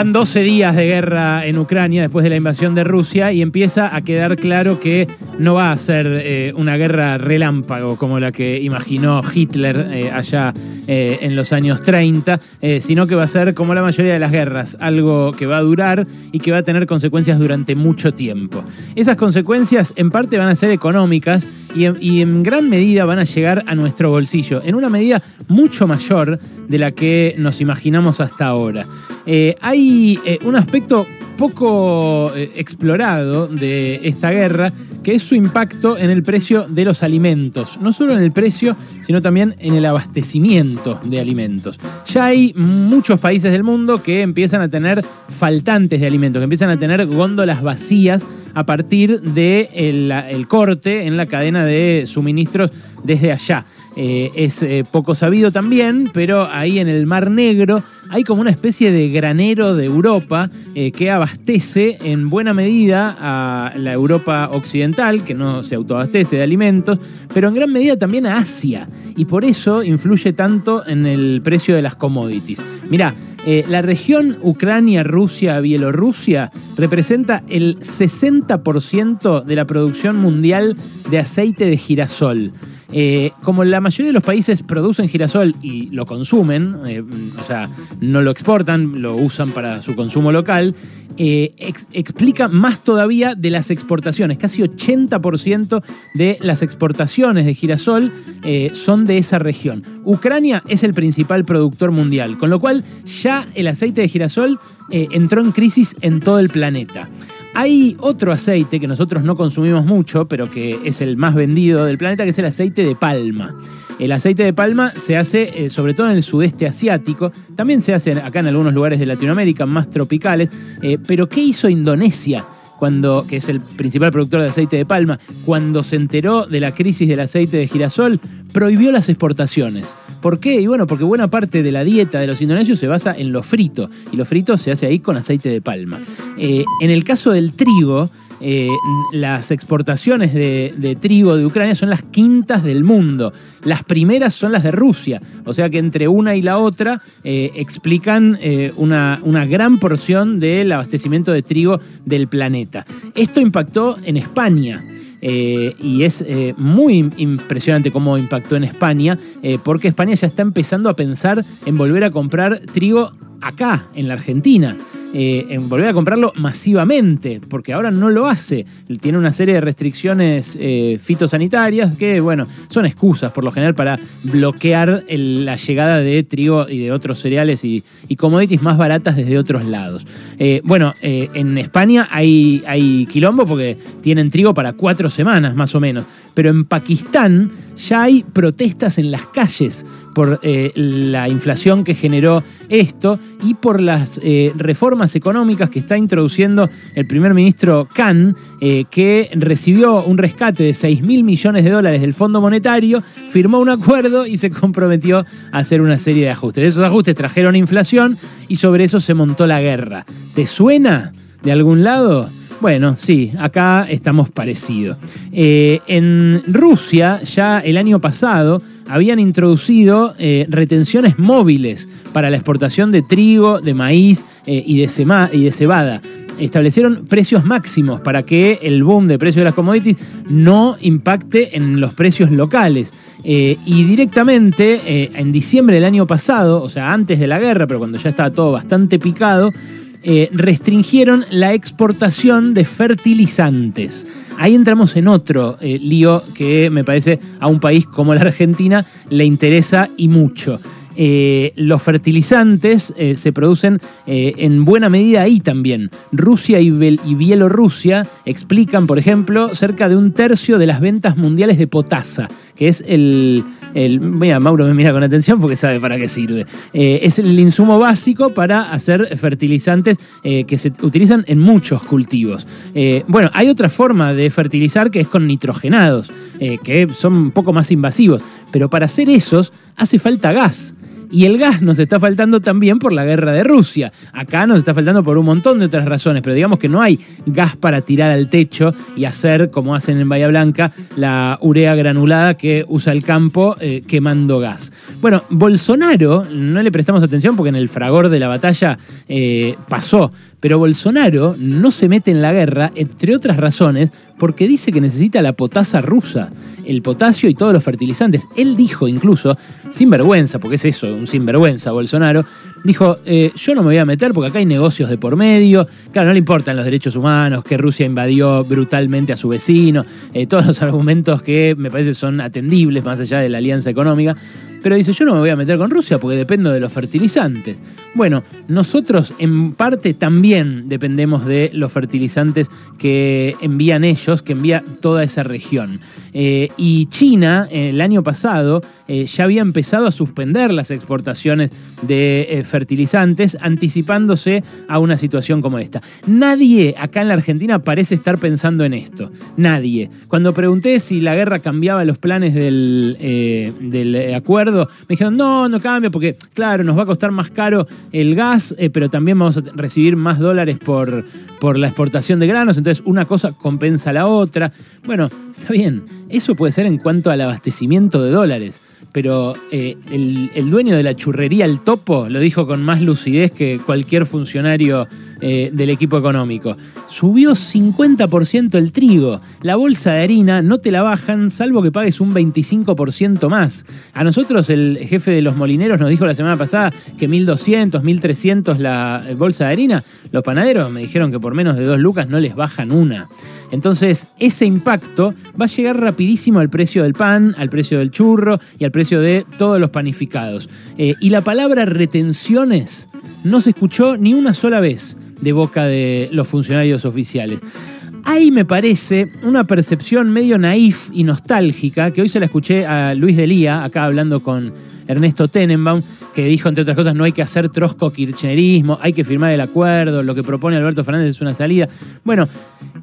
Van 12 días de guerra en Ucrania después de la invasión de Rusia y empieza a quedar claro que no va a ser eh, una guerra relámpago como la que imaginó Hitler eh, allá eh, en los años 30, sino que va a ser como la mayoría de las guerras, algo que va a durar y que va a tener consecuencias durante mucho tiempo. Esas consecuencias en parte van a ser económicas y en gran medida van a llegar a nuestro bolsillo, en una medida mucho mayor de la que nos imaginamos hasta ahora. Hay un aspecto poco eh, explorado de esta guerra, que es su impacto en el precio de los alimentos. No solo en el precio, sino también en el abastecimiento de alimentos. Ya hay muchos países del mundo que empiezan a tener faltantes de alimentos, que empiezan a tener góndolas vacías a partir del el corte en la cadena de suministros desde allá. Eh, es eh, poco sabido también, pero ahí en el Mar Negro hay como una especie de granero de Europa eh, que abastece en buena medida a la Europa occidental, que no se autoabastece de alimentos, pero en gran medida también a Asia. Y por eso influye tanto en el precio de las commodities. Mirá, la región Ucrania, Rusia, Bielorrusia representa el 60% de la producción mundial de aceite de girasol. Eh, como la mayoría de los países producen girasol y lo consumen, eh, o sea, no lo exportan, lo usan para su consumo local, eh, explica más todavía de las exportaciones. Casi 80% de las exportaciones de girasol son de esa región. Ucrania es el principal productor mundial, con lo cual ya el aceite de girasol entró en crisis en todo el planeta. Hay otro aceite que nosotros no consumimos mucho, pero que es el más vendido del planeta, que es el aceite de palma. El aceite de palma se hace eh, sobre todo en el sudeste asiático, también se hace acá en algunos lugares de Latinoamérica más tropicales, eh, pero ¿qué hizo Indonesia? Cuando, que es el principal productor de aceite de palma, cuando se enteró de la crisis del aceite de girasol, prohibió las exportaciones. ¿Por qué? Y bueno, porque buena parte de la dieta de los indonesios se basa en lo frito, y lo frito se hace ahí con aceite de palma. Eh, en el caso del trigo, eh, las exportaciones de, trigo de Ucrania son las quintas del mundo. Las primeras son las de Rusia. O sea que entre una y la otra eh, explican eh, una, una, gran porción del abastecimiento de trigo del planeta. Esto impactó en España. y es muy impresionante cómo impactó en España, porque España ya está empezando a pensar en volver a comprar trigo acá, en la Argentina. Eh, en volver a comprarlo masivamente, porque ahora no lo hace. Tiene una serie de restricciones eh, fitosanitarias que, bueno, son excusas por lo general para bloquear la llegada de trigo y de otros cereales y, commodities más baratas desde otros lados. Eh, bueno, en España hay, hay quilombo porque tienen trigo para cuatro semanas más o menos, pero en Pakistán ya hay protestas en las calles por la inflación que generó esto y por las reformas económicas que está introduciendo el primer ministro Khan, eh, que recibió un rescate de 6 mil millones de dólares del Fondo Monetario, firmó un acuerdo y se comprometió a hacer una serie de ajustes. Esos ajustes trajeron inflación y sobre eso se montó la guerra. ¿Te suena de algún lado? Bueno, sí, acá estamos parecidos. Eh, en Rusia, ya el año pasado, habían introducido eh, retenciones móviles para la exportación de trigo, de maíz eh, y, de cebada establecieron precios máximos para que el boom de precios de las commodities no impacte en los precios locales. y directamente en diciembre del año pasado, o sea, antes de la guerra, pero cuando ya estaba todo bastante picado, eh, restringieron la exportación de fertilizantes. Ahí entramos en otro eh, lío que me parece a un país como la Argentina le interesa y mucho. Eh, los fertilizantes se producen en buena medida ahí también. Rusia y, Bielorrusia explican, por ejemplo, cerca de un tercio de las ventas mundiales de potasa, que es el, el, mira, Mauro me mira con atención porque sabe para qué sirve. Eh, es el insumo básico para hacer fertilizantes eh, que se utilizan en muchos cultivos. Eh, bueno, hay otra forma de fertilizar que es con nitrogenados, que son un poco más invasivos, pero para hacer esos hace falta gas. Y el gas nos está faltando también por la guerra de Rusia. Acá nos está faltando por un montón de otras razones, pero digamos que no hay gas para tirar al techo y hacer, como hacen en Bahía Blanca, la urea granulada que usa el campo eh, quemando gas. Bueno, Bolsonaro, no le prestamos atención porque en el fragor de la batalla eh, pasó, pero Bolsonaro no se mete en la guerra, entre otras razones, porque dice que necesita la potasa rusa, el potasio y todos los fertilizantes. Él dijo incluso, sin vergüenza, porque es eso, un sinvergüenza Bolsonaro, dijo, eh, yo no me voy a meter porque acá hay negocios de por medio, claro, no le importan los derechos humanos, que Rusia invadió brutalmente a su vecino, eh, todos los argumentos que me parece son atendibles más allá de la alianza económica. Pero dice, yo no me voy a meter con Rusia porque dependo de los fertilizantes. Bueno, nosotros en parte también dependemos de los fertilizantes que envían ellos, que envía toda esa región. Eh, y China, el año pasado, eh, ya había empezado a suspender las exportaciones de eh, fertilizantes, anticipándose a una situación como esta. Nadie acá en la Argentina parece estar pensando en esto. Nadie. Cuando pregunté si la guerra cambiaba los planes del, del acuerdo, me dijeron, no, no cambia porque, claro, nos va a costar más caro el gas, eh, pero también vamos a recibir más dólares por, por la exportación de granos, entonces una cosa compensa la otra. Bueno, está bien, eso puede ser en cuanto al abastecimiento de dólares pero eh, el, dueño de la churrería El Topo lo dijo con más lucidez que cualquier funcionario eh, del equipo económico. Subió 50% el trigo. La bolsa de harina no te la bajan salvo que pagues un 25% más. A nosotros el jefe de los molineros nos dijo la semana pasada que 1.200, 1.300 la bolsa de harina. Los panaderos me dijeron que por menos de dos lucas no les bajan una. Entonces, ese impacto va a llegar rapidísimo al precio del pan, al precio del churro y al precio de todos los panificados. Eh, y la palabra retenciones no se escuchó ni una sola vez de boca de los funcionarios oficiales. Ahí me parece una percepción medio naif y nostálgica, que hoy se la escuché a Luis Delía, acá hablando con Ernesto Tenenbaum, que dijo, entre otras cosas, no hay que hacer trosco-kirchnerismo, hay que firmar el acuerdo, lo que propone Alberto Fernández es una salida. Bueno,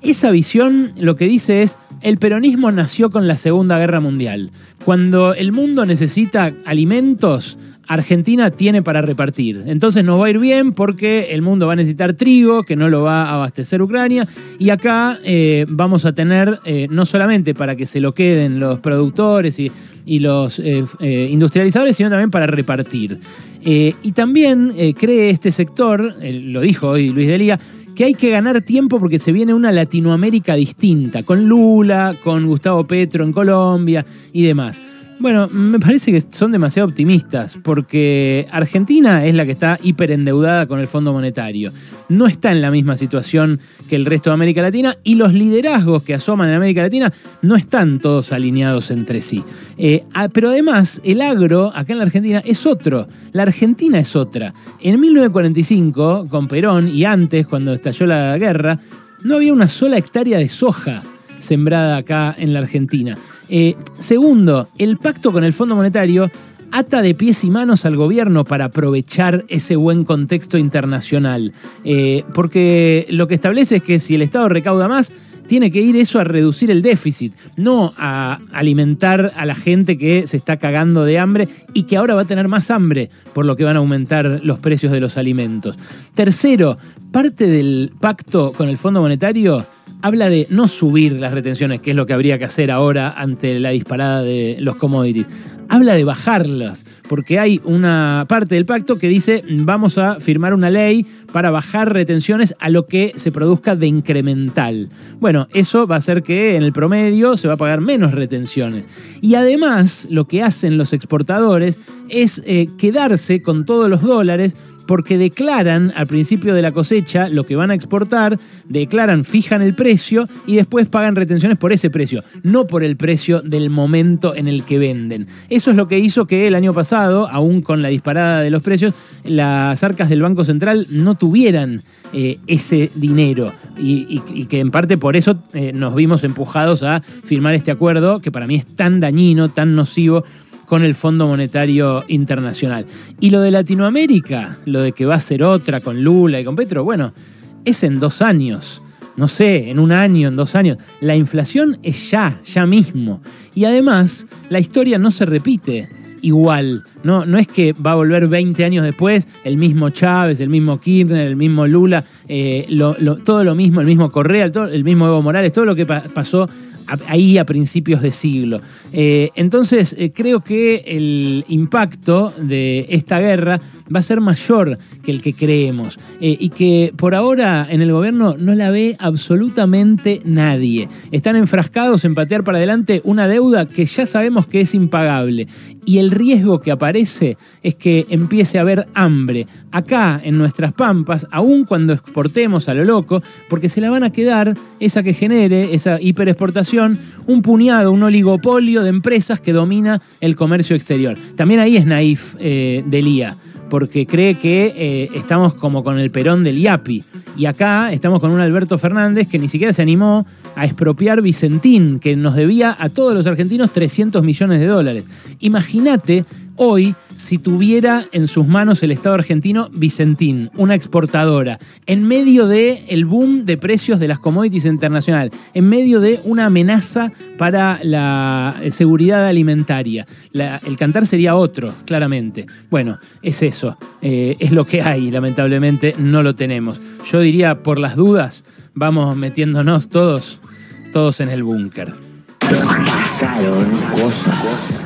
esa visión lo que dice es, el peronismo nació con la Segunda Guerra Mundial. Cuando el mundo necesita alimentos, Argentina tiene para repartir. Entonces nos va a ir bien porque el mundo va a necesitar trigo, que no lo va a abastecer Ucrania, y acá eh, vamos a tener eh, no solamente para que se lo queden los productores y, los eh, industrializadores, sino también para repartir. y también cree este sector, lo dijo hoy Luis Delía, que hay que ganar tiempo porque se viene una Latinoamérica distinta, con Lula, con Gustavo Petro en Colombia y demás. Bueno, me parece que son demasiado optimistas, porque Argentina es la que está hiperendeudada con el Fondo Monetario. No está en la misma situación que el resto de América Latina y los liderazgos que asoman en América Latina no están todos alineados entre sí. Eh, pero además, el agro acá en la Argentina es otro. La Argentina es otra. En 1945, con Perón y antes, cuando estalló la guerra, no había una sola hectárea de soja sembrada acá en la Argentina. Eh, segundo, el pacto con el Fondo Monetario ata de pies y manos al gobierno para aprovechar ese buen contexto internacional. Eh, porque lo que establece es que si el Estado recauda más, tiene que ir eso a reducir el déficit, no a alimentar a la gente que se está cagando de hambre y que ahora va a tener más hambre, por lo que van a aumentar los precios de los alimentos. Tercero, parte del pacto con el Fondo Monetario habla de no subir las retenciones, que es lo que habría que hacer ahora ante la disparada de los commodities. Habla de bajarlas, porque hay una parte del pacto que dice vamos a firmar una ley para bajar retenciones a lo que se produzca de incremental. Bueno, eso va a hacer que en el promedio se va a pagar menos retenciones. Y además lo que hacen los exportadores es eh, quedarse con todos los dólares porque declaran al principio de la cosecha lo que van a exportar, declaran, fijan el precio y después pagan retenciones por ese precio, no por el precio del momento en el que venden. Eso es lo que hizo que el año pasado, aún con la disparada de los precios, las arcas del Banco Central no tuvieran eh, ese dinero y, que en parte por eso eh, nos vimos empujados a firmar este acuerdo que para mí es tan dañino, tan nocivo con el Fondo Monetario Internacional. Y lo de Latinoamérica, lo de que va a ser otra con Lula y con Petro, bueno, es en dos años. No sé, en un año, en dos años. La inflación es ya, ya mismo. Y además, la historia no se repite. igual. No, no es que va a volver 20 años después el mismo Chávez, el mismo Kirchner, el mismo Lula, eh, todo lo mismo, el mismo Correa, el mismo Evo Morales, todo lo que pasó ahí a principios de siglo. Eh, entonces, eh, creo que el impacto de esta guerra va a ser mayor que el que creemos eh, y que por ahora en el gobierno no la ve absolutamente nadie. Están enfrascados en patear para adelante una deuda que ya sabemos que es impagable y el riesgo que aparece es que empiece a haber hambre acá en nuestras pampas, aun cuando exportemos a lo loco, porque se la van a quedar esa que genere, esa hiperexportación, un puñado, un oligopolio de empresas que domina el comercio exterior. También ahí es naif eh, Delía porque cree que eh, estamos como con el perón del IAPI. Y acá estamos con un Alberto Fernández que ni siquiera se animó a expropiar Vicentín, que nos debía a todos los argentinos 300 millones de dólares. Imagínate hoy si tuviera en sus manos el Estado argentino Vicentín, una exportadora, en medio del el boom de precios de las commodities internacionales, en medio de una amenaza para la seguridad alimentaria. el cantar sería otro, claramente. Bueno, es eso, eh, es lo que hay, lamentablemente no lo tenemos. Yo diría, por las dudas, vamos metiéndonos todos, todos en el búnker. Pasaron cosas